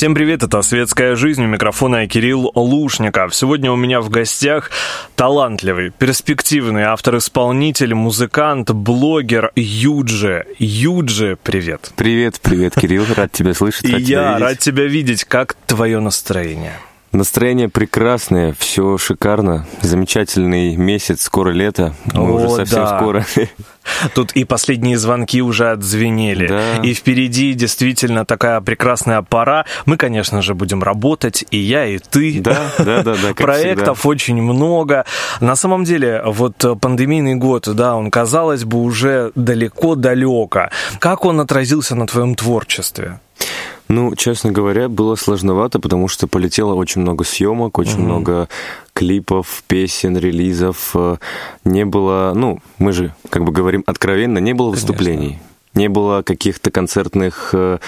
Всем привет, это «Светская жизнь», у микрофона Кирилл Лушников. Сегодня у меня в гостях талантливый, перспективный автор-исполнитель, музыкант, блогер Юджи. Юджи, привет. Привет, привет, Кирилл, рад тебя слышать, И рад тебя я видеть. рад тебя видеть. Как твое настроение? Настроение прекрасное, все шикарно, замечательный месяц, скоро лето, мы О, уже совсем да. скоро. Тут и последние звонки уже отзвенели. Да. И впереди действительно такая прекрасная пора. Мы, конечно же, будем работать, и я, и ты. Да, да, да, да, Проектов очень много. На самом деле, вот пандемийный год, да, он, казалось бы, уже далеко-далеко. Как он отразился на твоем творчестве? Ну, честно говоря, было сложновато, потому что полетело очень много съемок, очень много клипов, песен, релизов. Э, Не было, ну, мы же, как бы говорим откровенно, не было выступлений. Не было каких-то концертных, э,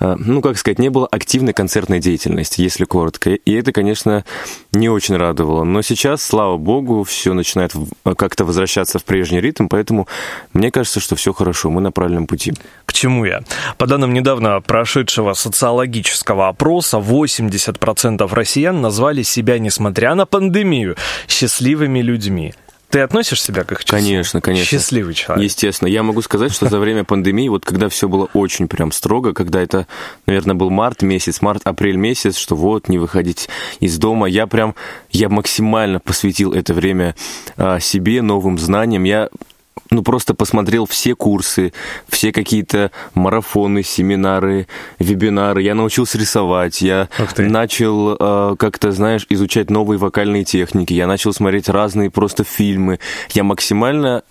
э, ну, как сказать, не было активной концертной деятельности, если коротко. И это, конечно, не очень радовало. Но сейчас, слава богу, все начинает в- как-то возвращаться в прежний ритм, поэтому мне кажется, что все хорошо, мы на правильном пути. К чему я? По данным недавно прошедшего социологического опроса, 80% россиян назвали себя, несмотря на пандемию, счастливыми людьми. Ты относишь себя к их числу? Конечно, конечно. Счастливый человек. Естественно. Я могу сказать, что за время пандемии, вот когда все было очень прям строго, когда это, наверное, был март месяц, март-апрель месяц, что вот, не выходить из дома, я прям, я максимально посвятил это время а, себе, новым знаниям. Я ну, просто посмотрел все курсы, все какие-то марафоны, семинары, вебинары. Я научился рисовать, я начал э, как-то, знаешь, изучать новые вокальные техники, я начал смотреть разные просто фильмы. Я максимально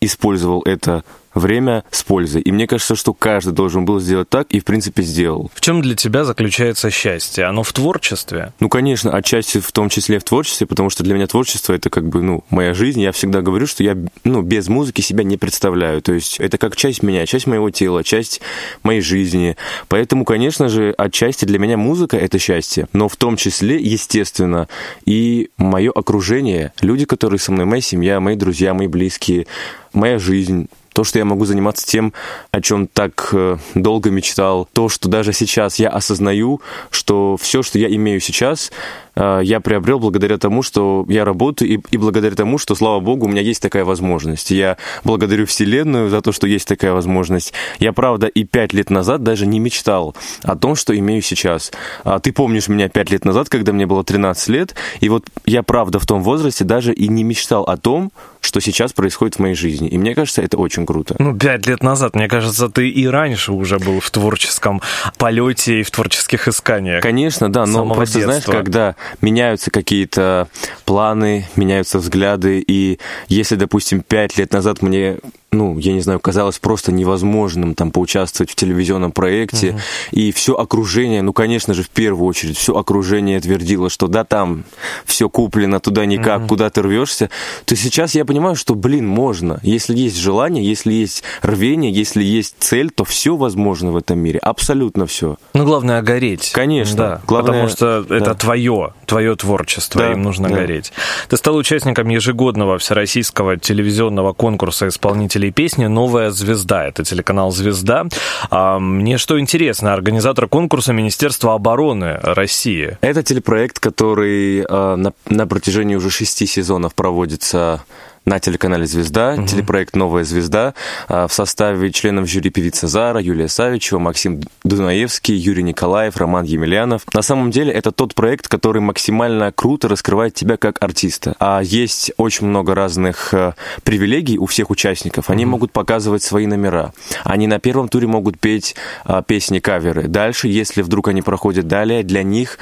использовал это время с пользой. И мне кажется, что каждый должен был сделать так, и, в принципе, сделал. В чем для тебя заключается счастье? Оно в творчестве? Ну, конечно, отчасти в том числе в творчестве, потому что для меня творчество это как бы, ну, моя жизнь. Я всегда говорю, что я, ну, без музыки себя не представляю. То есть это как часть меня, часть моего тела, часть моей жизни. Поэтому, конечно же, отчасти для меня музыка это счастье. Но в том числе, естественно, и мое окружение, люди, которые со мной, моя семья, мои друзья, мои близкие, моя жизнь, то, что я могу заниматься тем, о чем так э, долго мечтал, то, что даже сейчас я осознаю, что все, что я имею сейчас, я приобрел благодаря тому, что я работаю, и, и благодаря тому, что, слава богу, у меня есть такая возможность. Я благодарю Вселенную за то, что есть такая возможность. Я, правда, и пять лет назад даже не мечтал о том, что имею сейчас. А ты помнишь меня пять лет назад, когда мне было 13 лет, и вот я, правда, в том возрасте даже и не мечтал о том, что сейчас происходит в моей жизни. И мне кажется, это очень круто. Ну, пять лет назад, мне кажется, ты и раньше уже был в творческом полете и в творческих исканиях. Конечно, да, но просто знаешь, детства. когда меняются какие-то планы, меняются взгляды, и если, допустим, пять лет назад мне ну, я не знаю, казалось просто невозможным там поучаствовать в телевизионном проекте, и все окружение, ну, конечно же, в первую очередь, все окружение твердило, что да, там все куплено, туда никак, куда ты рвешься, то сейчас я понимаю, что, блин, можно. Если есть желание, если есть рвение, если есть цель, то все возможно в этом мире, абсолютно все. Ну, главное гореть. Конечно. Да, Главное- потому что это да. твое, твое творчество, Да, им нужно да. гореть. Ты стал участником ежегодного всероссийского телевизионного конкурса исполнителей песни «Новая звезда». Это телеканал «Звезда». А, мне что интересно, организатор конкурса Министерства обороны России. Это телепроект, который э, на, на протяжении уже шести сезонов проводится на телеканале «Звезда», телепроект «Новая звезда» э, в составе членов жюри певица Зара, Юлия Савичева, Максим Дунаевский, Юрий Николаев, Роман Емельянов. На самом деле это тот проект, который максимально круто раскрывает тебя как артиста. А есть очень много разных э, привилегий у всех участников. Они могут показывать свои номера. Они на первом туре могут петь э, песни-каверы. Дальше, если вдруг они проходят далее, для них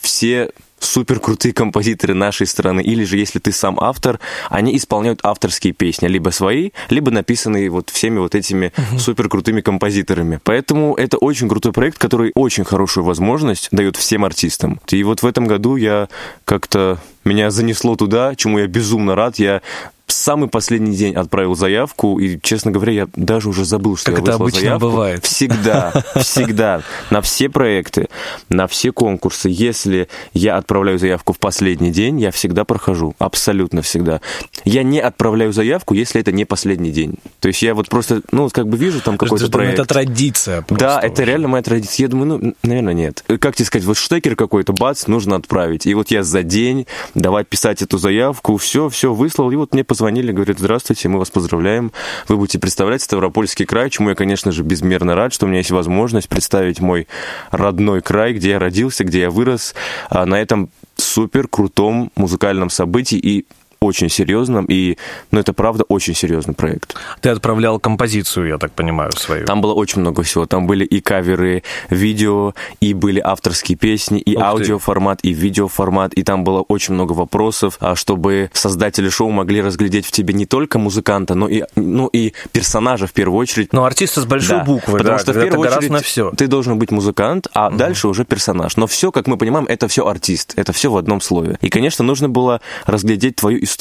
все супер крутые композиторы нашей страны, или же если ты сам автор, они исполняют авторские песни, либо свои, либо написанные вот всеми вот этими супер крутыми композиторами. Поэтому это очень крутой проект, который очень хорошую возможность дает всем артистам. И вот в этом году я как-то меня занесло туда, чему я безумно рад. Я в самый последний день отправил заявку, и, честно говоря, я даже уже забыл, что Как я это обычно заявку. бывает. Всегда, всегда, на все проекты. на все конкурсы, если я отправляю заявку в последний день, я всегда прохожу, абсолютно всегда. Я не отправляю заявку, если это не последний день. То есть я вот просто, ну, как бы вижу там какой-то проект. Это традиция Да, это реально моя традиция. Я думаю, ну, наверное, нет. Как тебе сказать, вот штекер какой-то, бац, нужно отправить. И вот я за день давай писать эту заявку, все, все выслал, и вот мне позвонили, говорят, здравствуйте, мы вас поздравляем, вы будете представлять Ставропольский край, чему я, конечно же, безмерно рад, что у меня есть возможность представить мой родной край, где я родился, где я вырос, а на этом супер крутом музыкальном событии. И очень серьезным, и, ну, это правда очень серьезный проект. Ты отправлял композицию, я так понимаю, свою. Там было очень много всего. Там были и каверы видео, и были авторские песни, и аудиоформат, и видеоформат, и там было очень много вопросов, а чтобы создатели шоу могли разглядеть в тебе не только музыканта, но и, ну, и персонажа в первую очередь. Ну, артиста с большой да, буквы, потому да, что в первую очередь на все. ты должен быть музыкант, а угу. дальше уже персонаж. Но все, как мы понимаем, это все артист, это все в одном слове. И, конечно, нужно было разглядеть твою историю,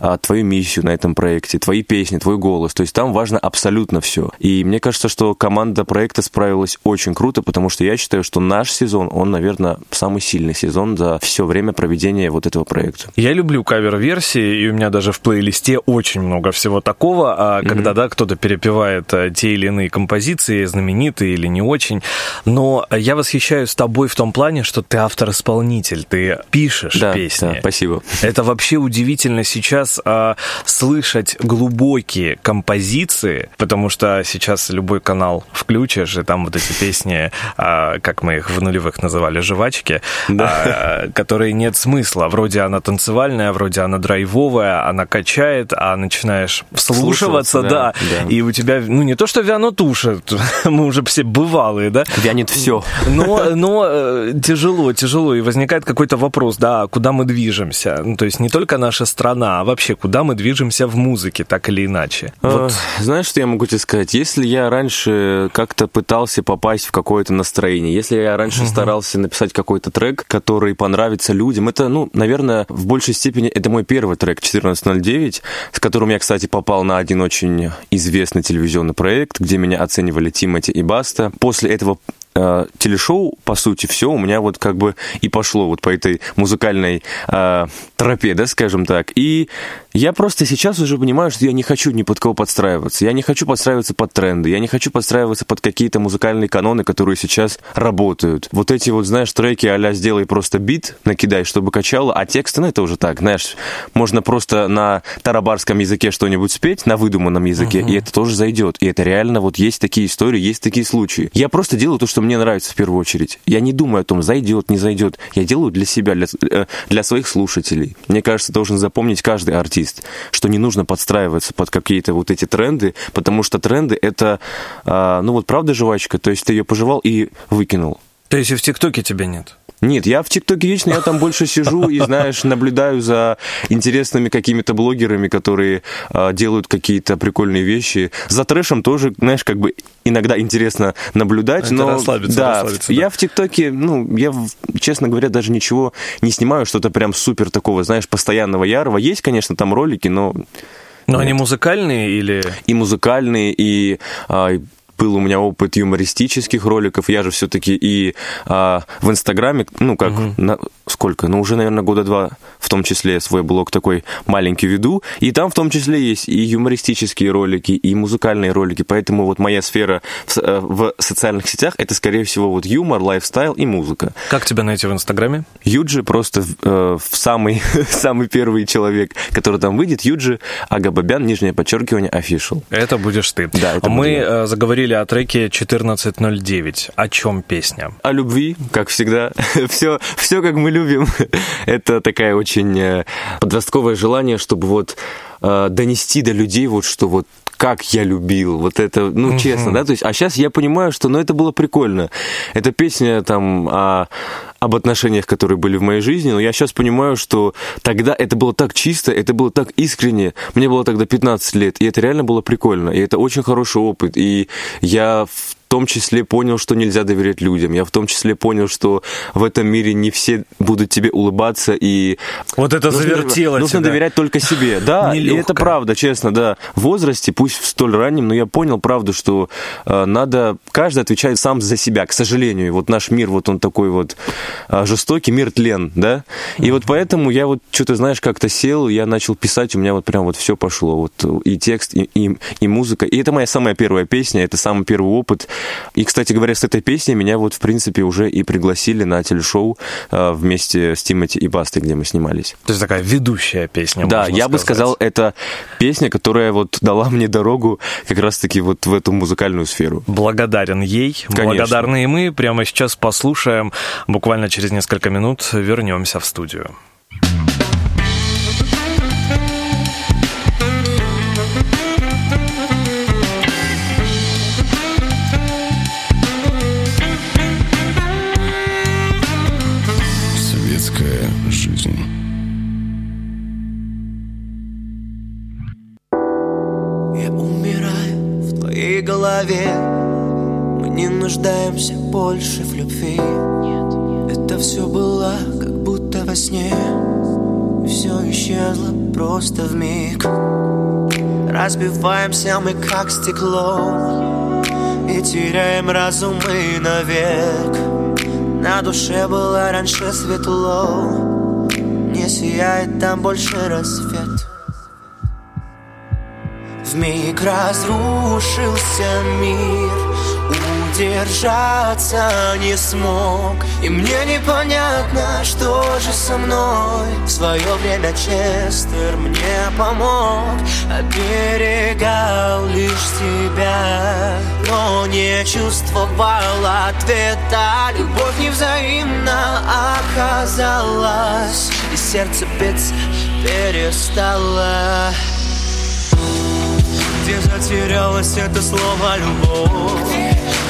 а, твою миссию на этом проекте, твои песни, твой голос. То есть там важно абсолютно все. И мне кажется, что команда проекта справилась очень круто, потому что я считаю, что наш сезон, он, наверное, самый сильный сезон за все время проведения вот этого проекта. Я люблю кавер-версии, и у меня даже в плейлисте очень много всего такого, а mm-hmm. когда, да, кто-то перепевает а, те или иные композиции, знаменитые или не очень. Но я восхищаюсь тобой в том плане, что ты автор-исполнитель, ты пишешь да, песни. Да, спасибо. Это вообще удивительно сейчас а, слышать глубокие композиции, потому что сейчас любой канал включишь, и там вот эти песни, а, как мы их в нулевых называли, жвачки, да. а, которые нет смысла. Вроде она танцевальная, вроде она драйвовая, она качает, а начинаешь вслушиваться, да, да, и у тебя, ну не то, что вянут уши, мы уже все бывалые, да? Вянет все. Но, но э, тяжело, тяжело, и возникает какой-то вопрос, да, куда мы движемся? Ну, то есть не только наша страна, а вообще куда мы движемся в музыке, так или иначе? А, вот. Знаешь, что я могу тебе сказать? Если я раньше как-то пытался попасть в какое-то настроение, если я раньше uh-huh. старался написать какой-то трек, который понравится людям, это, ну, наверное, в большей степени это мой первый трек 1409, с которым я, кстати, попал на один очень известный телевизионный проект, где меня оценивали Тимати и Баста. После этого э, телешоу, по сути, все у меня вот как бы и пошло вот по этой музыкальной э, тропе, да, скажем так. И я просто сейчас уже понимаю, что я не хочу ни под кого подстраиваться. Я не хочу подстраиваться под тренды, я не хочу подстраиваться под какие-то музыкальные каноны, которые сейчас работают. Вот эти вот, знаешь, треки а «сделай просто бит», накидай, чтобы качало, а тексты, ну, это уже так, знаешь, можно просто на тарабарском языке что-нибудь спеть, на выдуманном языке, uh-huh. и это тоже зайдет. И это реально вот есть такие истории, есть такие случаи. Я просто делаю то, что мне нравится в первую очередь. Я не думаю о том, зайдет, не зайдет. Я делаю для себя, для, э, для своих слушателей. Мне кажется, должен запомнить каждый артист, что не нужно подстраиваться под какие-то вот эти тренды, потому что тренды это, а, ну вот правда жвачка, то есть ты ее пожевал и выкинул. То есть и в ТикТоке тебя нет? Нет, я в ТикТоке вечно, я там больше сижу и, знаешь, наблюдаю за интересными какими-то блогерами, которые э, делают какие-то прикольные вещи. За трэшем тоже, знаешь, как бы иногда интересно наблюдать, Это но... Расслабиться, да, расслабиться, я в ТикТоке, ну, я, честно говоря, даже ничего не снимаю, что-то прям супер такого, знаешь, постоянного ярого. Есть, конечно, там ролики, но... Но Нет. они музыкальные или... И музыкальные, и а, был у меня опыт юмористических роликов. Я же все-таки и а, в Инстаграме, ну как, угу. на, сколько, ну уже, наверное, года два в том числе свой блог такой маленький веду. И там в том числе есть и юмористические ролики, и музыкальные ролики. Поэтому вот моя сфера в, э, в социальных сетях это, скорее всего, вот юмор, лайфстайл и музыка. Как тебя найти в Инстаграме? Юджи просто э, в самый, самый первый человек, который там выйдет. Юджи Агабабян, нижнее подчеркивание, official. Это будешь ты. Да, это Мы э, заговорили говорили о треке 1409. О чем песня? О любви, как всегда. все, все как мы любим. Это такая очень э, подростковое желание, чтобы вот э, донести до людей вот что вот как я любил, вот это, ну, честно, да, то есть, а сейчас я понимаю, что, ну, это было прикольно. Эта песня, там, о, об отношениях, которые были в моей жизни, но я сейчас понимаю, что тогда это было так чисто, это было так искренне, мне было тогда 15 лет, и это реально было прикольно, и это очень хороший опыт, и я в том числе понял, что нельзя доверять людям. Я в том числе понял, что в этом мире не все будут тебе улыбаться и... Вот это нужно, завертело Нужно тебя. доверять только себе. Да, и это правда, честно, да. В возрасте, пусть в столь раннем, но я понял правду, что э, надо... Каждый отвечает сам за себя, к сожалению. Вот наш мир, вот он такой вот э, жестокий, мир тлен, да? И вот поэтому я вот что-то, знаешь, как-то сел, я начал писать, у меня вот прям вот все пошло. Вот и текст, и, и, и музыка. И это моя самая первая песня, это самый первый опыт. И, кстати говоря, с этой песней меня вот, в принципе, уже и пригласили на телешоу э, вместе с Тимати и Бастой, где мы снимались. То есть такая ведущая песня, Да, я сказать. бы сказал, это песня, которая вот дала мне дорогу как раз-таки вот в эту музыкальную сферу. Благодарен ей, Конечно. благодарны и мы. Прямо сейчас послушаем, буквально через несколько минут вернемся в студию. Голове. Мы не нуждаемся больше в любви. Нет. Это все было как будто во сне. Все исчезло просто в миг. Разбиваемся мы как стекло И теряем разум мы навек. На душе было раньше светло. Не сияет там больше рассвет в миг разрушился мир. Удержаться не смог. И мне непонятно, что же со мной. В свое время Честер мне помог. Оберегал лишь тебя Но не чувствовал ответа. Любовь невзаимна оказалась И сердце биться перестало где затерялось это слово «любовь»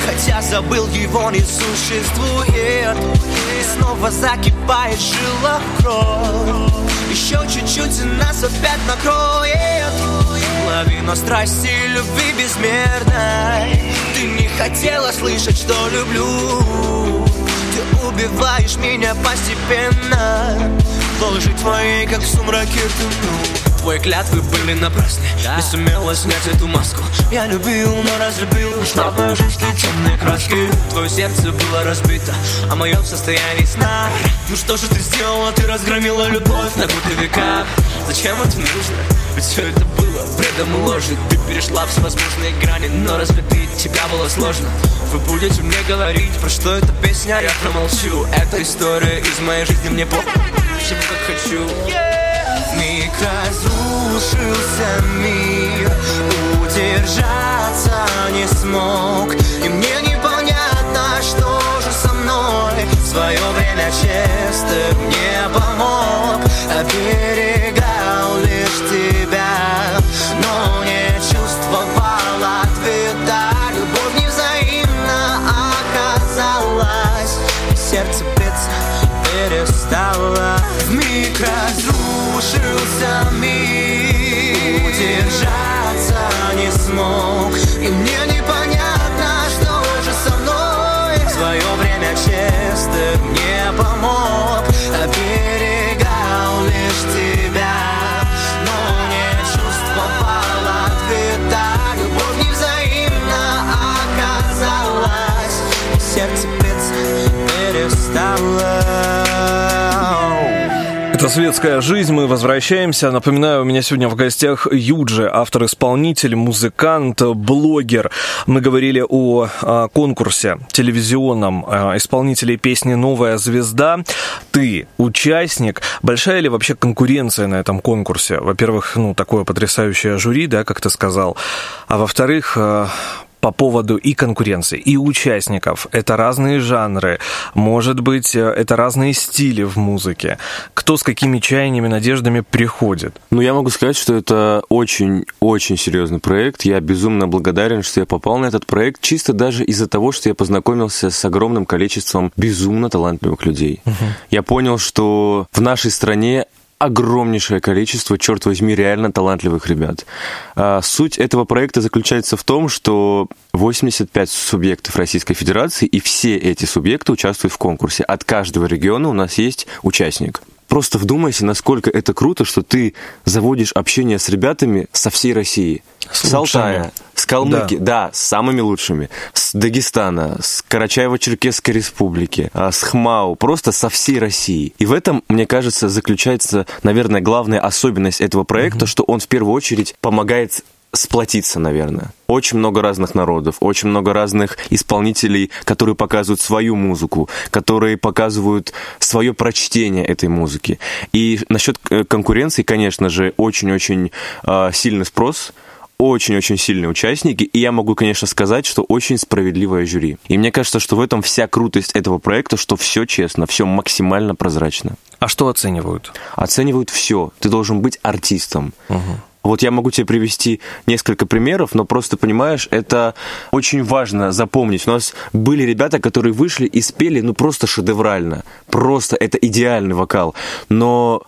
Хотя забыл его не существует. И снова закипает жила кровь. Еще чуть-чуть и нас опять накроет. Лавина страсти любви безмерной. Ты не хотела слышать, что люблю. Ты убиваешь меня постепенно. В лжи твоей, как в сумраке тону Твои клятвы были напрасны. Да. Не сумела снять эту маску. Я любил, но разлюбил Ушла в мою жизнь темные краски. Твое сердце было разбито О моем состоянии сна. Ну что же ты сделала? Ты разгромила любовь на годы века. Зачем это нужно? Ведь все это было бредом и ложью. Ты перешла всевозможные грани Но разлюбить тебя было сложно. Вы будете мне говорить, про что эта песня? Я промолчу. Эта история из моей жизни мне по Всему как хочу. yeah миг разрушился мир. Удержаться не смог И мне непонятно, что же со мной. В свое время честно мне помог Оберегал миг разрушился мир Удержаться не смог. И мне непонятно, что же со мной. В свое время честно мне помог это «Светская жизнь». Мы возвращаемся. Напоминаю, у меня сегодня в гостях Юджи, автор-исполнитель, музыкант, блогер. Мы говорили о, о конкурсе телевизионном исполнителей песни «Новая звезда». Ты участник. Большая ли вообще конкуренция на этом конкурсе? Во-первых, ну, такое потрясающее жюри, да, как ты сказал. А во-вторых, по поводу и конкуренции, и участников. Это разные жанры, может быть, э, это разные стили в музыке. Кто с какими чаяниями, надеждами приходит? Ну, я могу сказать, что это очень-очень серьезный проект. Я безумно благодарен, что я попал на этот проект, чисто даже из-за того, что я познакомился с огромным количеством безумно талантливых людей. Uh-huh. Я понял, что в нашей стране огромнейшее количество, черт возьми, реально талантливых ребят. А, суть этого проекта заключается в том, что 85 субъектов Российской Федерации, и все эти субъекты участвуют в конкурсе. От каждого региона у нас есть участник. Просто вдумайся, насколько это круто, что ты заводишь общение с ребятами со всей России. С, с Алтая, с Калмыкии, да. да, с самыми лучшими. С Дагестана, с Карачаево-Черкесской республики, а, с Хмау, просто со всей России. И в этом, мне кажется, заключается, наверное, главная особенность этого проекта, mm-hmm. что он в первую очередь помогает сплотиться, наверное. Очень много разных народов, очень много разных исполнителей, которые показывают свою музыку, которые показывают свое прочтение этой музыки. И насчет э, конкуренции, конечно же, очень-очень э, сильный спрос очень-очень сильные участники, и я могу, конечно, сказать, что очень справедливое жюри. И мне кажется, что в этом вся крутость этого проекта, что все честно, все максимально прозрачно. А что оценивают? Оценивают все. Ты должен быть артистом. Угу. Вот я могу тебе привести несколько примеров, но просто понимаешь, это очень важно запомнить. У нас были ребята, которые вышли и спели, ну просто шедеврально, просто это идеальный вокал, но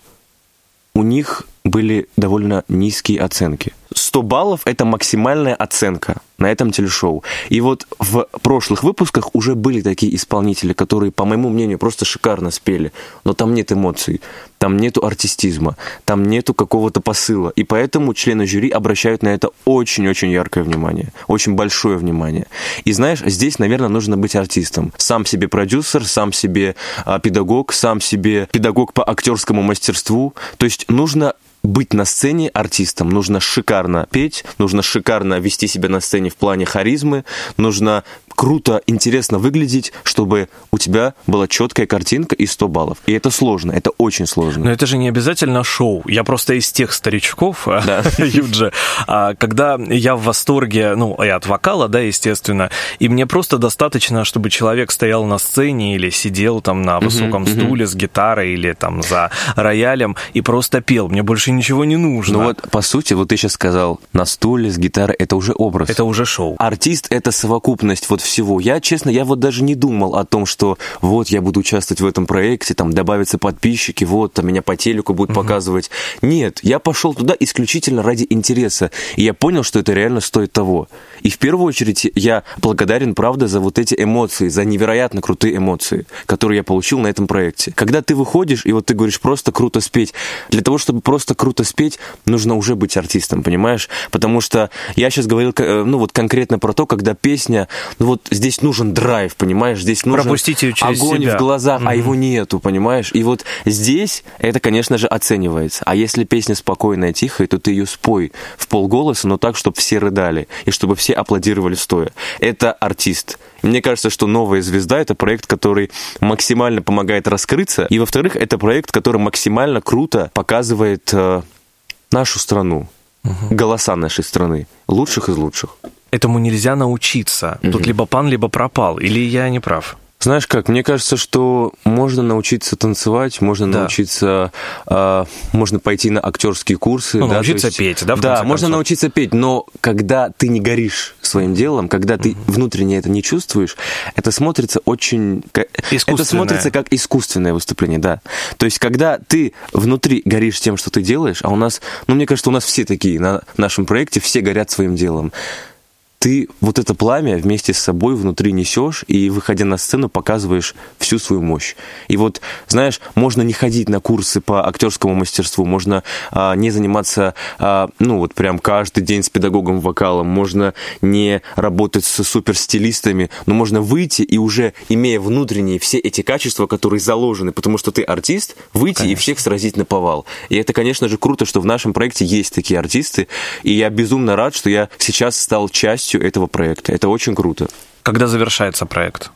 у них были довольно низкие оценки. 100 баллов — это максимальная оценка на этом телешоу. И вот в прошлых выпусках уже были такие исполнители, которые, по моему мнению, просто шикарно спели, но там нет эмоций, там нету артистизма, там нету какого-то посыла. И поэтому члены жюри обращают на это очень-очень яркое внимание, очень большое внимание. И знаешь, здесь, наверное, нужно быть артистом. Сам себе продюсер, сам себе а, педагог, сам себе педагог по актерскому мастерству. То есть нужно быть на сцене артистом, нужно шикарно петь, нужно шикарно вести себя на сцене в плане харизмы, нужно круто, интересно выглядеть, чтобы у тебя была четкая картинка и 100 баллов. И это сложно, это очень сложно. Но это же не обязательно шоу. Я просто из тех старичков, да. Юджи, а, когда я в восторге, ну, и от вокала, да, естественно, и мне просто достаточно, чтобы человек стоял на сцене или сидел там на высоком стуле с гитарой или там за роялем и просто пел. Мне больше ничего не нужно. Ну вот, по сути, вот ты сейчас сказал, на стуле с гитарой, это уже образ. Это уже шоу. Артист — это совокупность вот всего. Я, честно, я вот даже не думал о том, что вот я буду участвовать в этом проекте, там добавятся подписчики, вот там меня по телеку будут угу. показывать. Нет, я пошел туда исключительно ради интереса. И я понял, что это реально стоит того. И в первую очередь я благодарен, правда, за вот эти эмоции, за невероятно крутые эмоции, которые я получил на этом проекте. Когда ты выходишь, и вот ты говоришь, просто круто спеть. Для того, чтобы просто круто спеть, нужно уже быть артистом, понимаешь? Потому что я сейчас говорил, э, ну вот конкретно про то, когда песня, ну вот здесь нужен драйв, понимаешь? Здесь нужен Пропустите через огонь себя. в глазах, mm-hmm. а его нету, понимаешь? И вот здесь это, конечно же, оценивается. А если песня спокойная, тихая, то ты ее спой в полголоса, но так, чтобы все рыдали, и чтобы все аплодировали стоя. Это артист. Мне кажется, что «Новая звезда» — это проект, который максимально помогает раскрыться. И, во-вторых, это проект, который максимально круто показывает э, нашу страну, угу. голоса нашей страны, лучших из лучших этому нельзя научиться. Угу. Тут либо пан, либо пропал. Или я не прав? Знаешь как, мне кажется, что можно научиться танцевать, можно да. научиться, э, можно пойти на актерские курсы. Ну, да, научиться есть, петь, да? да, можно научиться петь, но когда ты не горишь своим делом, когда ты mm внутренне это не чувствуешь, это смотрится очень... Это смотрится как искусственное выступление, да. То есть, когда ты внутри горишь тем, что ты делаешь, а у нас, ну, мне кажется, у нас все такие на нашем проекте, все горят своим делом ты вот это пламя вместе с собой внутри несешь и, выходя на сцену, показываешь всю свою мощь. И вот, знаешь, можно не ходить на курсы по актерскому мастерству, можно а, не заниматься, а, ну, вот прям каждый день с педагогом вокалом, можно не работать с суперстилистами, но можно выйти и уже, имея внутренние все эти качества, которые заложены, потому что ты артист, выйти конечно. и всех сразить на повал. И это, конечно же, круто, что в нашем проекте есть такие артисты, и я безумно рад, что я сейчас стал частью частью этого проекта. Это очень круто. Когда завершается проект?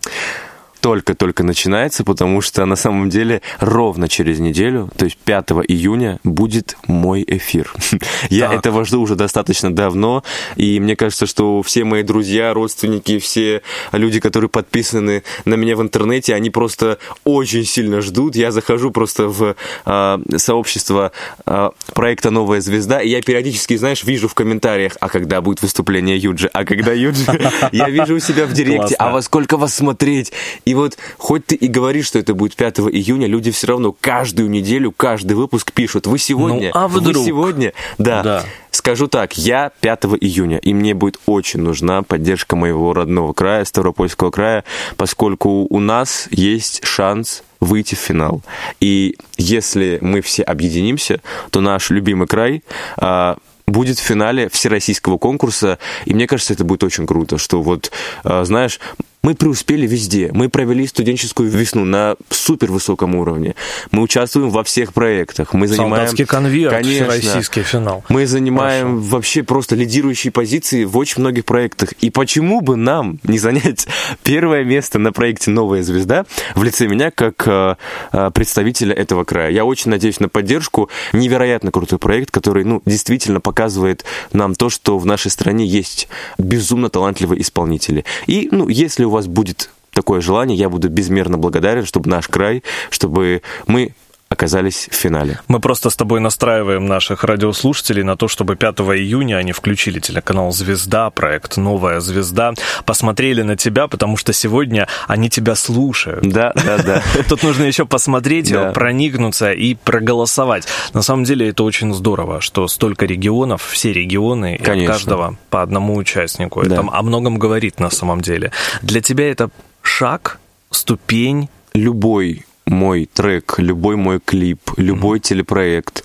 Только-только начинается, потому что на самом деле ровно через неделю, то есть 5 июня, будет мой эфир. Я так. этого жду уже достаточно давно, и мне кажется, что все мои друзья, родственники, все люди, которые подписаны на меня в интернете, они просто очень сильно ждут. Я захожу просто в э, сообщество э, проекта «Новая звезда», и я периодически, знаешь, вижу в комментариях, а когда будет выступление Юджи, а когда Юджи, я вижу у себя в директе, а во сколько вас смотреть? И вот хоть ты и говоришь, что это будет 5 июня, люди все равно каждую неделю, каждый выпуск пишут, вы сегодня, ну, а вдруг? вы сегодня, да. да. Скажу так, я 5 июня, и мне будет очень нужна поддержка моего родного края, Ставропольского края, поскольку у нас есть шанс выйти в финал. И если мы все объединимся, то наш любимый край а, будет в финале всероссийского конкурса, и мне кажется, это будет очень круто, что вот, а, знаешь, мы преуспели везде. Мы провели студенческую весну на супер высоком уровне. Мы участвуем во всех проектах. Мы занимаем... Солдатский конверт, конечно, российский финал. Мы занимаем Хорошо. вообще просто лидирующие позиции в очень многих проектах. И почему бы нам не занять первое место на проекте «Новая звезда» в лице меня как э, э, представителя этого края? Я очень надеюсь на поддержку. Невероятно крутой проект, который ну, действительно показывает нам то, что в нашей стране есть безумно талантливые исполнители. И ну, если у вас будет такое желание, я буду безмерно благодарен, чтобы наш край, чтобы мы оказались в финале. Мы просто с тобой настраиваем наших радиослушателей на то, чтобы 5 июня они включили телеканал «Звезда», проект «Новая звезда», посмотрели на тебя, потому что сегодня они тебя слушают. Да, да, да. Тут нужно еще посмотреть, да. проникнуться и проголосовать. На самом деле это очень здорово, что столько регионов, все регионы, и от каждого по одному участнику. Да. Это о многом говорит на самом деле. Для тебя это шаг, ступень? Любой мой трек, любой мой клип, любой mm-hmm. телепроект,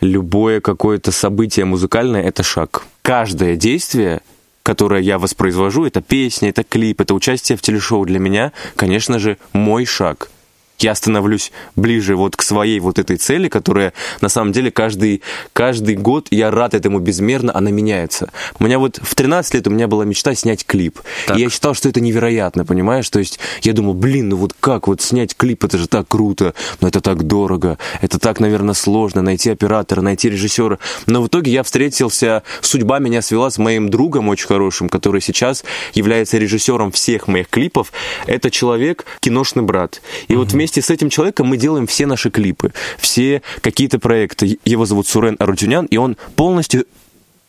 любое какое-то событие музыкальное — это шаг. Каждое действие которое я воспроизвожу, это песня, это клип, это участие в телешоу для меня, конечно же, мой шаг я становлюсь ближе вот к своей вот этой цели, которая на самом деле каждый, каждый год, я рад этому безмерно, она меняется. У меня вот в 13 лет у меня была мечта снять клип. Так. И я считал, что это невероятно, понимаешь? То есть я думал, блин, ну вот как вот снять клип, это же так круто, но это так дорого, это так, наверное, сложно, найти оператора, найти режиссера. Но в итоге я встретился, судьба меня свела с моим другом очень хорошим, который сейчас является режиссером всех моих клипов. Это человек, киношный брат. И mm-hmm. вот вместе с этим человеком мы делаем все наши клипы, все какие-то проекты. Его зовут Сурен Арутюнян, и он полностью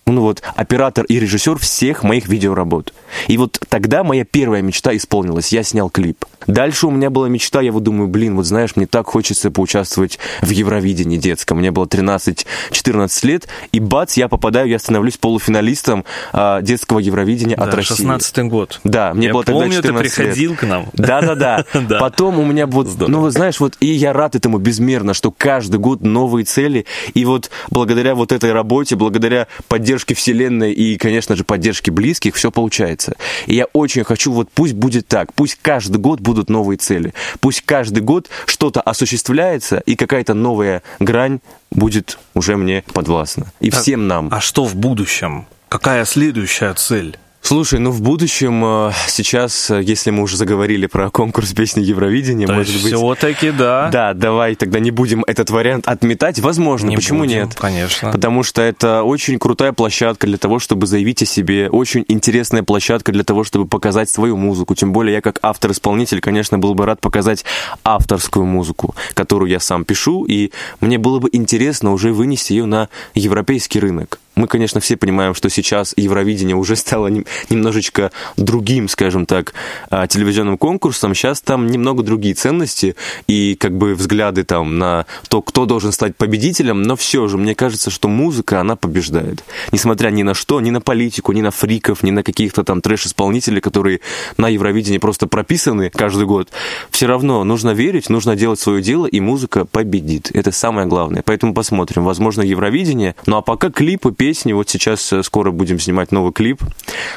ну вот, оператор и режиссер всех моих видеоработ. И вот тогда моя первая мечта исполнилась. Я снял клип. Дальше у меня была мечта, я вот думаю, блин, вот знаешь, мне так хочется поучаствовать в Евровидении детском. Мне было 13-14 лет, и бац, я попадаю, я становлюсь полуфиналистом а, детского Евровидения да, от России. 16 год. Да, мне я было помню, тогда 14 ты приходил лет. к нам. Да-да-да. Потом у меня вот, Здорово. ну, знаешь, вот, и я рад этому безмерно, что каждый год новые цели, и вот благодаря вот этой работе, благодаря поддержке Вселенной и, конечно же, поддержке близких, все получается. И я очень хочу, вот пусть будет так, пусть каждый год будут новые цели. Пусть каждый год что-то осуществляется, и какая-то новая грань будет уже мне подвластна. И так, всем нам. А что в будущем? Какая следующая цель? Слушай, ну в будущем э, сейчас, э, если мы уже заговорили про конкурс песни Евровидения, То может быть... все-таки да. Да, давай тогда не будем этот вариант отметать. Возможно, не почему будем, нет? Конечно. Потому что это очень крутая площадка для того, чтобы заявить о себе, очень интересная площадка для того, чтобы показать свою музыку. Тем более я как автор-исполнитель, конечно, был бы рад показать авторскую музыку, которую я сам пишу, и мне было бы интересно уже вынести ее на европейский рынок. Мы, конечно, все понимаем, что сейчас Евровидение уже стало немножечко другим, скажем так, а, телевизионным конкурсом. Сейчас там немного другие ценности и как бы взгляды там на то, кто должен стать победителем, но все же, мне кажется, что музыка, она побеждает. Несмотря ни на что, ни на политику, ни на фриков, ни на каких-то там трэш-исполнителей, которые на Евровидении просто прописаны каждый год, все равно нужно верить, нужно делать свое дело, и музыка победит. Это самое главное. Поэтому посмотрим. Возможно, Евровидение. Ну а пока клипы, песни. Вот сейчас э, скоро будем снимать новый клип.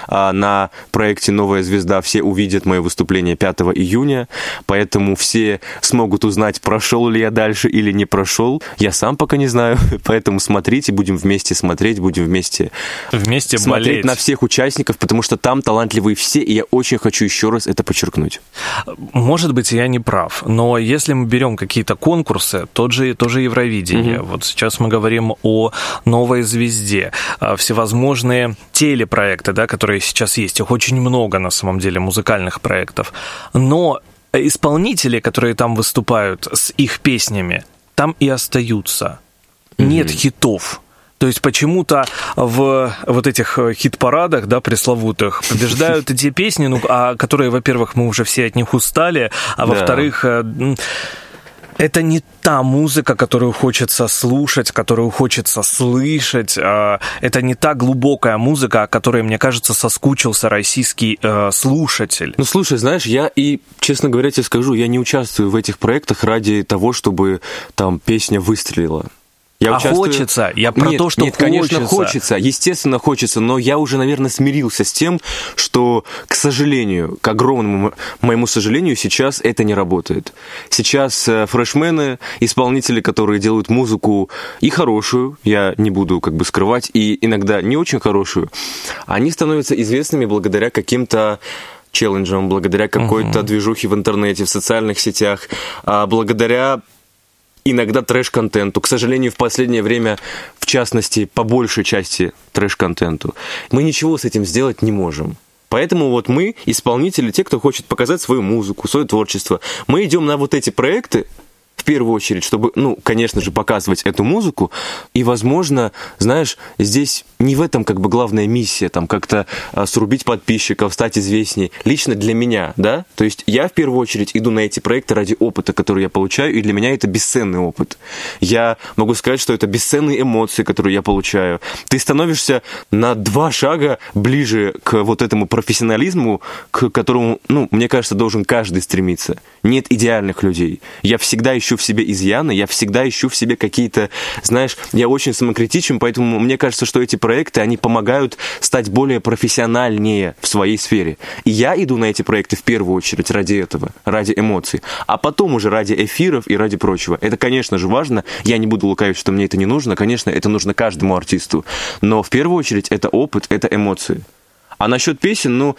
А, на проекте «Новая звезда» все увидят мое выступление 5 июня, поэтому все смогут узнать, прошел ли я дальше или не прошел. Я сам пока не знаю, поэтому смотрите, будем вместе смотреть, будем вместе, вместе смотреть болеть. на всех участников, потому что там талантливые все, и я очень хочу еще раз это подчеркнуть. Может быть, я не прав, но если мы берем какие-то конкурсы, тот же, тоже Евровидение, угу. вот сейчас мы говорим о новой звезде, везде. А, всевозможные телепроекты, да, которые сейчас есть, их очень много на самом деле, музыкальных проектов. Но исполнители, которые там выступают с их песнями, там и остаются. Mm-hmm. Нет хитов То есть почему-то в вот этих э, хит-парадах, да, пресловутых, побеждают эти песни, ну, а которые, во-первых, мы уже все от них устали, а во-вторых, э, это не та музыка, которую хочется слушать, которую хочется слышать. А, это не та глубокая музыка, о которой, мне кажется, соскучился российский э, слушатель. Ну, слушай, знаешь, я и, честно говоря, тебе скажу, я не участвую в этих проектах ради того, чтобы там песня выстрелила. Я а участвую... хочется? Я про нет, то, что нет, хочется. конечно, хочется. Естественно, хочется, но я уже, наверное, смирился с тем, что, к сожалению, к огромному моему сожалению, сейчас это не работает. Сейчас э, фрешмены, исполнители, которые делают музыку и хорошую, я не буду как бы скрывать, и иногда не очень хорошую, они становятся известными благодаря каким-то челленджам, благодаря какой-то uh-huh. движухе в интернете, в социальных сетях, а благодаря иногда трэш-контенту. К сожалению, в последнее время, в частности, по большей части трэш-контенту. Мы ничего с этим сделать не можем. Поэтому вот мы, исполнители, те, кто хочет показать свою музыку, свое творчество, мы идем на вот эти проекты, первую очередь, чтобы, ну, конечно же, показывать эту музыку. И, возможно, знаешь, здесь не в этом как бы главная миссия, там, как-то а, срубить подписчиков, стать известней. Лично для меня, да? То есть я в первую очередь иду на эти проекты ради опыта, который я получаю, и для меня это бесценный опыт. Я могу сказать, что это бесценные эмоции, которые я получаю. Ты становишься на два шага ближе к вот этому профессионализму, к которому, ну, мне кажется, должен каждый стремиться. Нет идеальных людей. Я всегда ищу в себе изъяны, я всегда ищу в себе какие-то, знаешь, я очень самокритичен, поэтому мне кажется, что эти проекты, они помогают стать более профессиональнее в своей сфере. И я иду на эти проекты в первую очередь ради этого, ради эмоций, а потом уже ради эфиров и ради прочего. Это, конечно же, важно. Я не буду лукавить, что мне это не нужно. Конечно, это нужно каждому артисту. Но в первую очередь это опыт, это эмоции. А насчет песен, ну,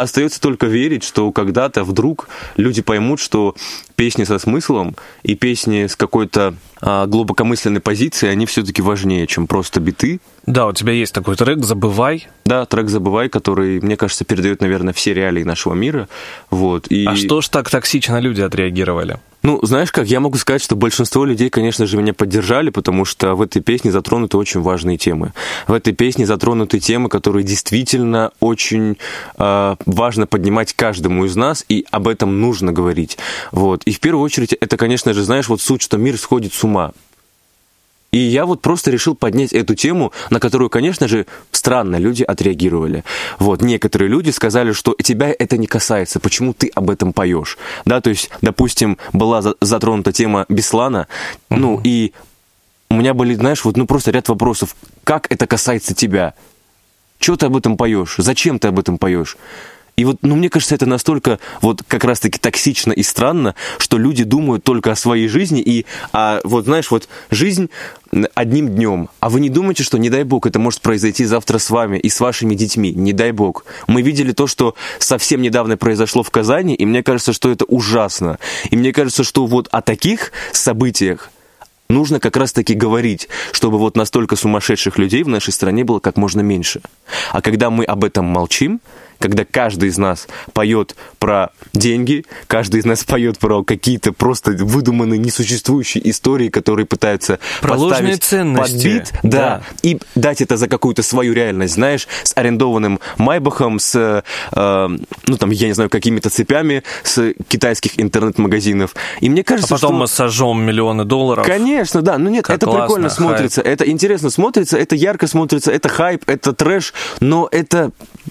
остается только верить, что когда-то вдруг люди поймут, что песни со смыслом и песни с какой-то глубокомысленной позицией, они все-таки важнее, чем просто биты. Да, у тебя есть такой трек «Забывай». Да, трек «Забывай», который, мне кажется, передает, наверное, все реалии нашего мира. Вот, и... А что ж так токсично люди отреагировали? Ну, знаешь как, я могу сказать, что большинство людей, конечно же, меня поддержали, потому что в этой песне затронуты очень важные темы. В этой песне затронуты темы, которые действительно очень э, важно поднимать каждому из нас, и об этом нужно говорить. Вот. И в первую очередь, это, конечно же, знаешь, вот суть, что мир сходит с ума. И я вот просто решил поднять эту тему, на которую, конечно же, странно люди отреагировали. Вот, некоторые люди сказали, что тебя это не касается, почему ты об этом поешь? Да, то есть, допустим, была затронута тема Беслана, mm-hmm. ну, и у меня были, знаешь, вот, ну, просто ряд вопросов. Как это касается тебя? Чего ты об этом поешь? Зачем ты об этом поешь? И вот, ну, мне кажется, это настолько вот как раз-таки токсично и странно, что люди думают только о своей жизни и, а, вот знаешь, вот жизнь одним днем. А вы не думаете, что, не дай бог, это может произойти завтра с вами и с вашими детьми? Не дай бог. Мы видели то, что совсем недавно произошло в Казани, и мне кажется, что это ужасно. И мне кажется, что вот о таких событиях нужно как раз-таки говорить, чтобы вот настолько сумасшедших людей в нашей стране было как можно меньше. А когда мы об этом молчим, когда каждый из нас поет про деньги, каждый из нас поет про какие-то просто выдуманные, несуществующие истории, которые пытаются про поставить ценности. под бит, да, да, и дать это за какую-то свою реальность, знаешь, с арендованным Майбахом, с, э, ну там, я не знаю, какими-то цепями с китайских интернет-магазинов. И мне кажется, а потом что... мы сожжем миллионы долларов. Конечно, да, ну нет, как это классно, прикольно хайп. смотрится, это интересно смотрится, это ярко смотрится, это хайп, это трэш, но это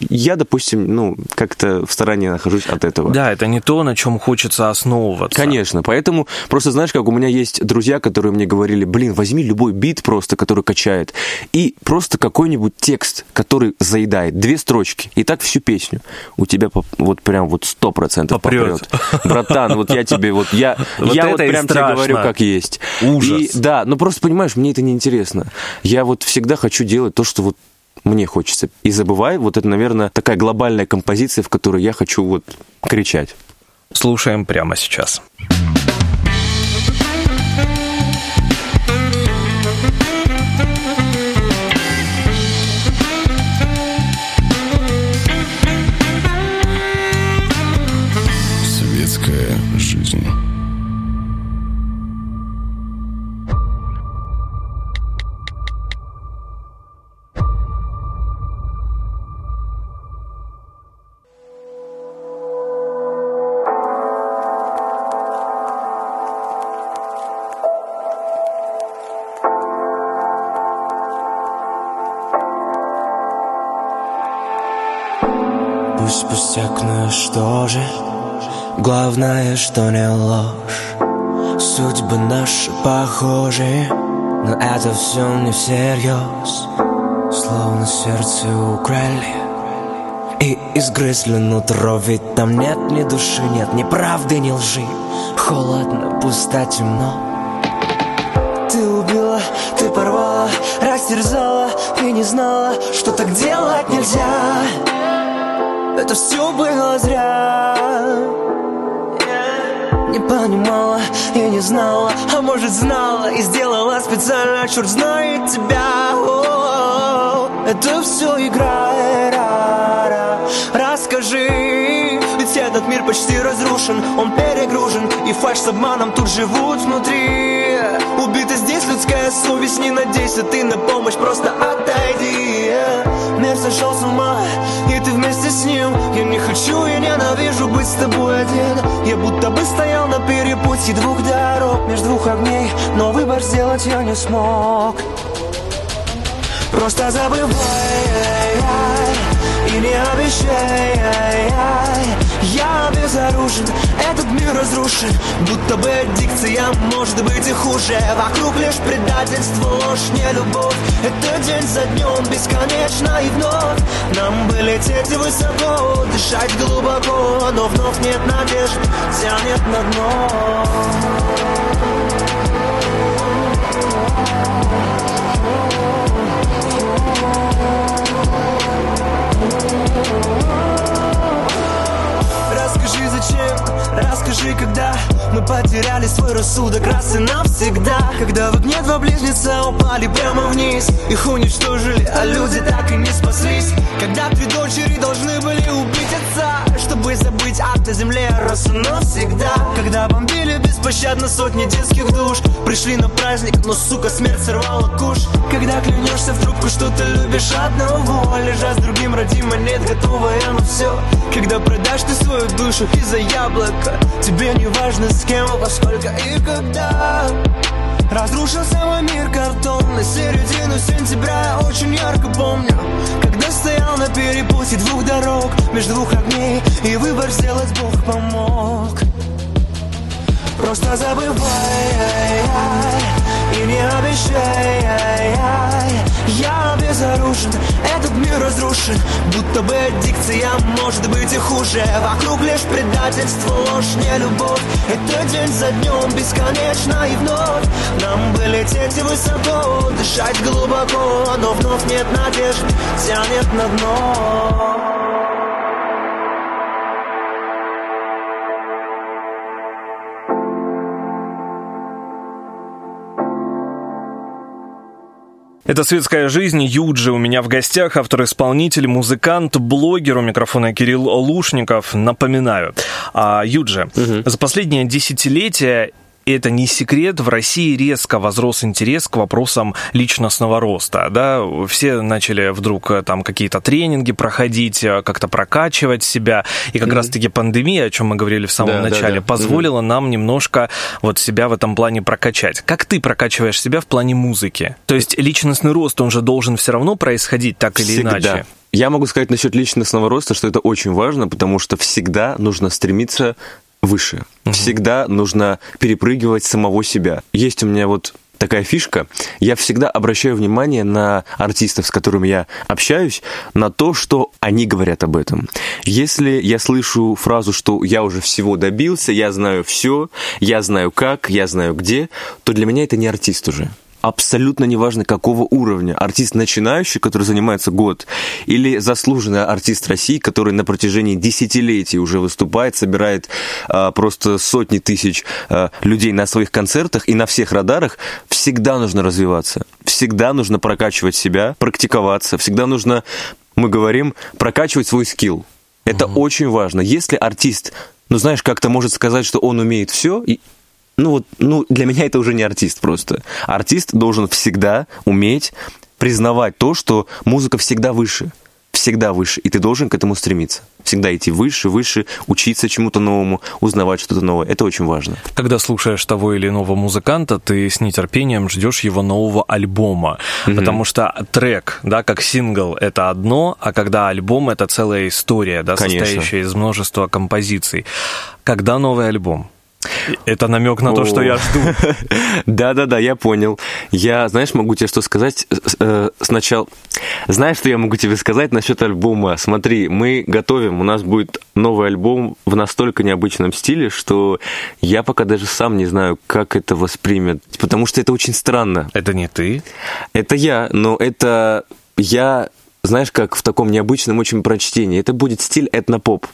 я, допустим, ну, как-то в стороне нахожусь от этого. Да, это не то, на чем хочется основываться. Конечно, поэтому просто знаешь, как у меня есть друзья, которые мне говорили, блин, возьми любой бит просто, который качает, и просто какой-нибудь текст, который заедает, две строчки, и так всю песню. У тебя вот прям вот сто процентов попрет. Братан, вот я тебе вот, я, вот я вот прям тебе говорю, как есть. Ужас. И, да, но просто понимаешь, мне это неинтересно. Я вот всегда хочу делать то, что вот мне хочется. И забывай, вот это, наверное, такая глобальная композиция, в которой я хочу вот кричать. Слушаем прямо сейчас. Светская Главное, что не ложь. Судьбы наши похожи Но это все не всерьез Словно сердце украли И изгрызли нутро. Ведь там нет ни души, нет ни правды, ни лжи. Холодно, пусто, темно. Ты убила, ты порвала, растерзала И не знала, что так делать нельзя. Это все было зря Не понимала и не знала А может знала и сделала специально Черт знает тебя. Это все игра, Расскажи, ведь этот мир почти разрушен Он перегружен и фальш с обманом тут живут внутри людская совесть, не надейся ты на помощь, просто отойди. Мир сошел с ума, и ты вместе с ним. Я не хочу и ненавижу быть с тобой один. Я будто бы стоял на перепутье двух дорог. Между двух огней, но выбор сделать я не смог. Просто забывай не обещай. Я безоружен, этот мир разрушен. Будто бы аддикция может быть и хуже. Вокруг лишь предательство, ложь, не любовь. Это день за днем, бесконечно и вновь. Нам бы лететь высоко, дышать глубоко. Но вновь нет надежд, тянет на дно. Расскажи, зачем, расскажи, когда Мы потеряли свой рассудок раз и навсегда. Когда в огне два близнеца упали прямо вниз. Их уничтожили, а люди так и не спаслись. Когда три дочери должны были убить отца. Чтобы забыть ад на земле раз и навсегда. Когда бомбили беспощадно сотни детских душ. Пришли на праздник, но, сука, смерть сорвала куш. Когда клянешься в трубку, что ты любишь одного Лежа с другим родима нет готовое, но все Когда продашь ты свою душу из-за яблока Тебе не важно с кем, во сколько и когда. Разрушился мой мир картонный Середину сентября. Я очень ярко помню Когда стоял на перепутье двух дорог Между двух огней И выбор сделать Бог помог. Просто забывай и не обещай Я безоружен, этот мир разрушен. Будто бы аддикция может быть и хуже. Вокруг лишь предательство, ложь, не любовь. Это день за днем, бесконечно и вновь. Нам бы лететь высоко, дышать глубоко. Но вновь нет надежд, тянет на дно Это «Светская жизнь». Юджи у меня в гостях, автор-исполнитель, музыкант, блогер. У микрофона Кирилл Лушников. Напоминаю. А, Юджи, угу. за последнее десятилетие это не секрет, в России резко возрос интерес к вопросам личностного роста. Да? Все начали вдруг э, там какие-то тренинги проходить, э, как-то прокачивать себя. И как mm-hmm. раз-таки пандемия, о чем мы говорили в самом да, начале, да, да. позволила mm-hmm. нам немножко вот себя в этом плане прокачать. Как ты прокачиваешь себя в плане музыки? То есть личностный рост, он же должен все равно происходить так или Всегда. иначе. Я могу сказать насчет личностного роста, что это очень важно, потому что всегда нужно стремиться выше. Угу. Всегда нужно перепрыгивать самого себя. Есть у меня вот такая фишка. Я всегда обращаю внимание на артистов, с которыми я общаюсь, на то, что они говорят об этом. Если я слышу фразу, что я уже всего добился, я знаю все, я знаю как, я знаю где, то для меня это не артист уже абсолютно неважно какого уровня. Артист начинающий, который занимается год, или заслуженный артист России, который на протяжении десятилетий уже выступает, собирает а, просто сотни тысяч а, людей на своих концертах и на всех радарах, всегда нужно развиваться. Всегда нужно прокачивать себя, практиковаться. Всегда нужно, мы говорим, прокачивать свой скилл. Это угу. очень важно. Если артист, ну знаешь, как-то может сказать, что он умеет все, ну вот, ну для меня это уже не артист просто. Артист должен всегда уметь признавать то, что музыка всегда выше. всегда выше, и ты должен к этому стремиться. Всегда идти выше, выше, учиться чему-то новому, узнавать что-то новое. Это очень важно. Когда слушаешь того или иного музыканта, ты с нетерпением ждешь его нового альбома, mm-hmm. потому что трек, да, как сингл, это одно, а когда альбом это целая история, да, Конечно. состоящая из множества композиций. Когда новый альбом? Это намек на то, что я жду. Да-да-да, я понял. Я, знаешь, могу тебе что сказать э, сначала. Знаешь, что я могу тебе сказать насчет альбома? Смотри, мы готовим, у нас будет новый альбом в настолько необычном стиле, что я пока даже сам не знаю, как это воспримет, потому что это очень странно. Это не ты? Это я, но это я, знаешь, как в таком необычном очень прочтении. Это будет стиль этнопоп.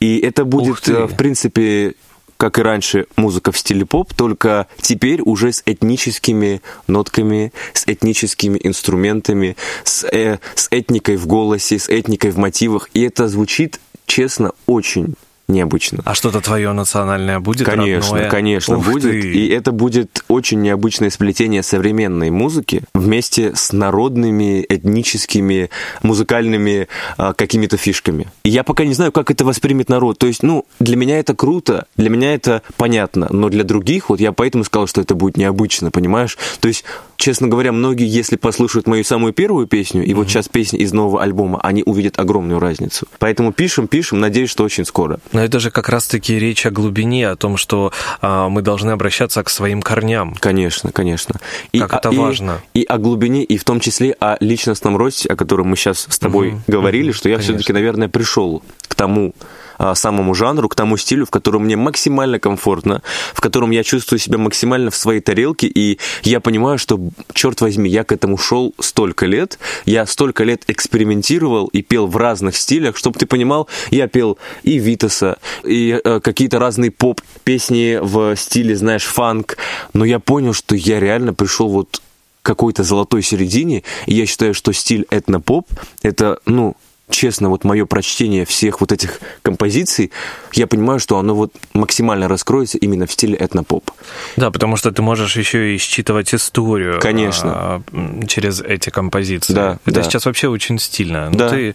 И это будет, э, в принципе, как и раньше, музыка в стиле поп, только теперь уже с этническими нотками, с этническими инструментами, с, э, с этникой в голосе, с этникой в мотивах. И это звучит, честно, очень необычно. А что-то твое национальное будет? Конечно, родное? конечно, Ух будет. Ты. И это будет очень необычное сплетение современной музыки вместе с народными, этническими, музыкальными а, какими-то фишками. И я пока не знаю, как это воспримет народ. То есть, ну, для меня это круто, для меня это понятно, но для других, вот я поэтому сказал, что это будет необычно, понимаешь? То есть, честно говоря, многие, если послушают мою самую первую песню, и mm-hmm. вот сейчас песни из нового альбома, они увидят огромную разницу. Поэтому пишем, пишем, надеюсь, что очень скоро. Но это же как раз-таки речь о глубине, о том, что а, мы должны обращаться к своим корням. Конечно, конечно. И, как это и, важно. И о глубине, и в том числе о личностном росте, о котором мы сейчас с тобой угу, говорили, угу, что я все-таки, наверное, пришел к тому, а, самому жанру, к тому стилю, в котором мне максимально комфортно, в котором я чувствую себя максимально в своей тарелке, и я понимаю, что, черт возьми, я к этому шел столько лет, я столько лет экспериментировал и пел в разных стилях, чтобы ты понимал, я пел и Витаса, и э, какие-то разные поп-песни в стиле, знаешь, фанк, но я понял, что я реально пришел вот какой-то золотой середине, и я считаю, что стиль этнопоп — это, ну, честно, вот мое прочтение всех вот этих композиций, я понимаю, что оно вот максимально раскроется именно в стиле этнопоп. Да, потому что ты можешь еще и считывать историю. Конечно. А, через эти композиции. Да, Это да. сейчас вообще очень стильно. Да. Ну, ты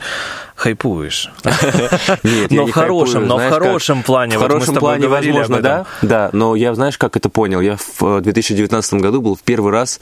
хайпуешь. Нет, но в хорошем, но в хорошем плане. В хорошем плане, возможно, да. Да, но я, знаешь, как это понял? Я в 2019 году был в первый раз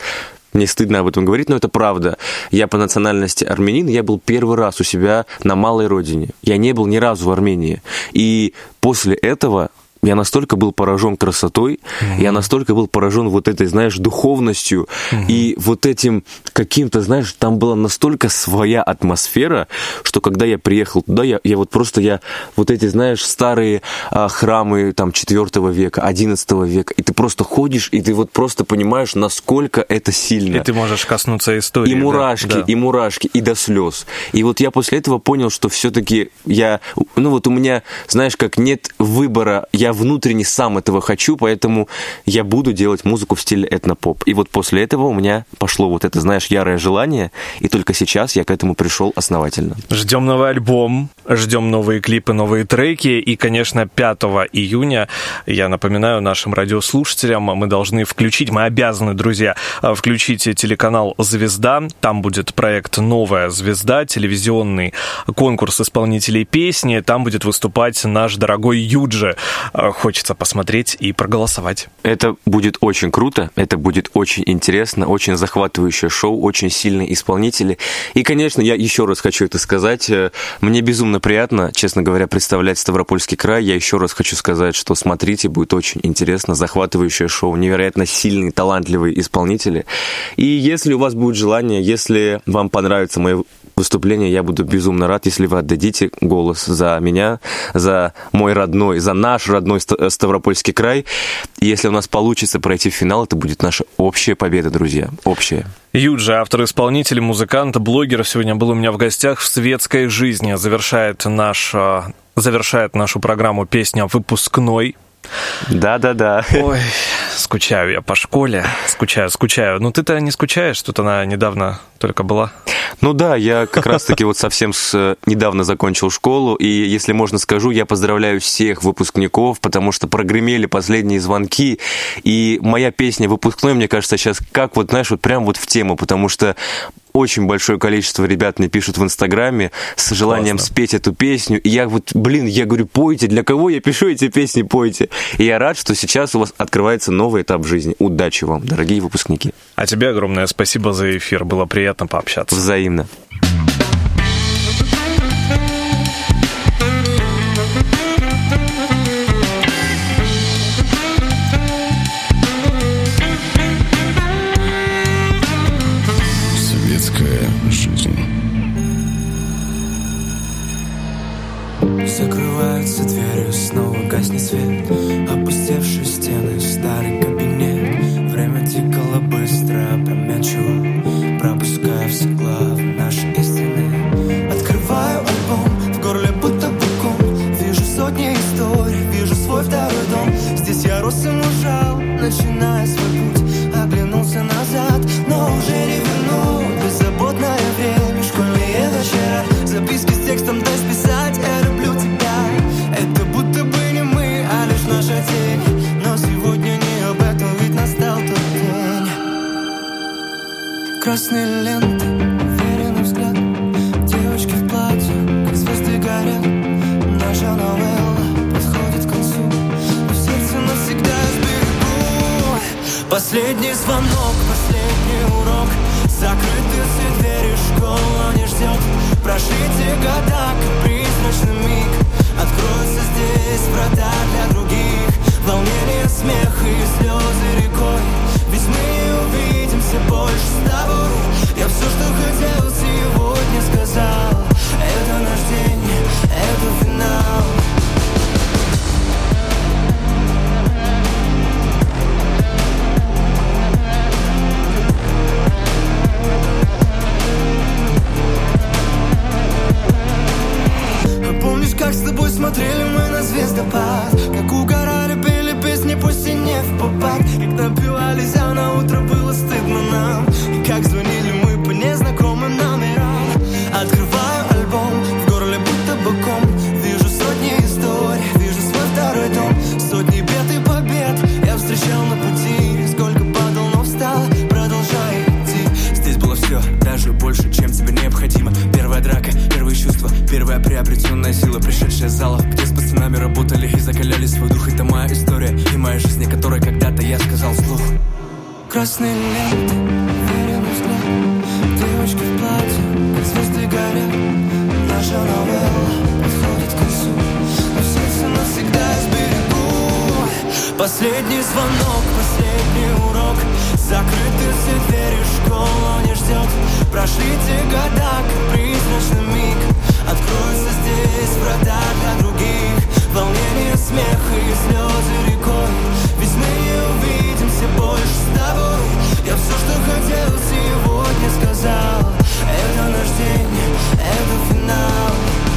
мне стыдно об этом говорить, но это правда. Я по национальности армянин, я был первый раз у себя на малой родине. Я не был ни разу в Армении. И после этого я настолько был поражен красотой, mm-hmm. я настолько был поражен вот этой, знаешь, духовностью mm-hmm. и вот этим каким-то, знаешь, там была настолько своя атмосфера, что когда я приехал туда, я, я вот просто, я вот эти, знаешь, старые а, храмы там 4 века, 11 века, и ты просто ходишь, и ты вот просто понимаешь, насколько это сильно. И ты можешь коснуться истории. И мурашки, да, и мурашки, и до слез. И вот я после этого понял, что все-таки я, ну вот у меня, знаешь, как нет выбора, я внутренне сам этого хочу, поэтому я буду делать музыку в стиле этнопоп. И вот после этого у меня пошло вот это, знаешь, ярое желание, и только сейчас я к этому пришел основательно. Ждем новый альбом, ждем новые клипы, новые треки, и, конечно, 5 июня, я напоминаю нашим радиослушателям, мы должны включить, мы обязаны, друзья, включить телеканал «Звезда», там будет проект «Новая звезда», телевизионный конкурс исполнителей песни, там будет выступать наш дорогой Юджи, хочется посмотреть и проголосовать. Это будет очень круто, это будет очень интересно, очень захватывающее шоу, очень сильные исполнители. И, конечно, я еще раз хочу это сказать. Мне безумно приятно, честно говоря, представлять Ставропольский край. Я еще раз хочу сказать, что смотрите, будет очень интересно, захватывающее шоу, невероятно сильные, талантливые исполнители. И если у вас будет желание, если вам понравится мои выступление, я буду безумно рад, если вы отдадите голос за меня, за мой родной, за наш родной Ставропольский край. И если у нас получится пройти в финал, это будет наша общая победа, друзья. Общая. Юджи, автор-исполнитель, музыкант, блогер, сегодня был у меня в гостях в светской жизни. Завершает наш завершает нашу программу песня «Выпускной». Да-да-да. Ой, скучаю я по школе, скучаю, скучаю. Ну ты-то не скучаешь, тут она недавно только была. Ну да, я как раз-таки вот совсем с, недавно закончил школу, и если можно скажу, я поздравляю всех выпускников, потому что прогремели последние звонки, и моя песня «Выпускной», мне кажется, сейчас как вот, знаешь, вот прям вот в тему, потому что очень большое количество ребят мне пишут в Инстаграме с желанием Классно. спеть эту песню. И я вот, блин, я говорю, пойте, для кого я пишу эти песни, пойте. И я рад, что сейчас у вас открывается новый этап жизни. Удачи вам, дорогие выпускники. А тебе огромное спасибо за эфир. Было приятно пообщаться. Взаимно. Быстро, промячиво Пропуская все главы Красные ленты, уверенный взгляд. Девочки в платье, как звезды горят. Наша новелла подходит к концу. Но в сердце навсегда сберегу Последний звонок, последний урок. Закрыты все двери, школа не ждет. Прошли те года, как призрачный миг. Откроются здесь врата для других. Волнение, смех и слезы рекой. Ведь мы не увидимся больше с тобой. Я все, что хотел сегодня сказал. Это наш день, это финал. Как с тобой смотрели мы на звездопад? Как угорали, по стене в попад. Когда пивались, а на утро было стыдно нам. И как звонили мы по незнакомым номерам. Открываю альбом, в горле будто боком. Вижу сотни историй, вижу свой второй дом. Сотни бед и побед я встречал на пути. Сколько падал, но встал, продолжай идти. Здесь было все, даже больше, чем тебе необходимо. Первая драка, первые чувства, первая приобретенная сила пришедшая из залов, где с пацанами работали и закаляли свой дух. Это моя история и моя жизнь, о которой когда-то я сказал вслух. Красные ленты, уверенный взгляд Девочки в платье, как звезды горят. Наша новелла подходит к концу Но сердце навсегда сберегу. Последний звонок, последний урок. Закрыты все двери, школа не ждет. Прошли те года, как призрачный миг Откроются здесь врата для других. Волнение, смех и слезы рекой. Ведь мы не увидимся больше с тобой. Я все, что хотел, сегодня сказал. Это наш день, это финал.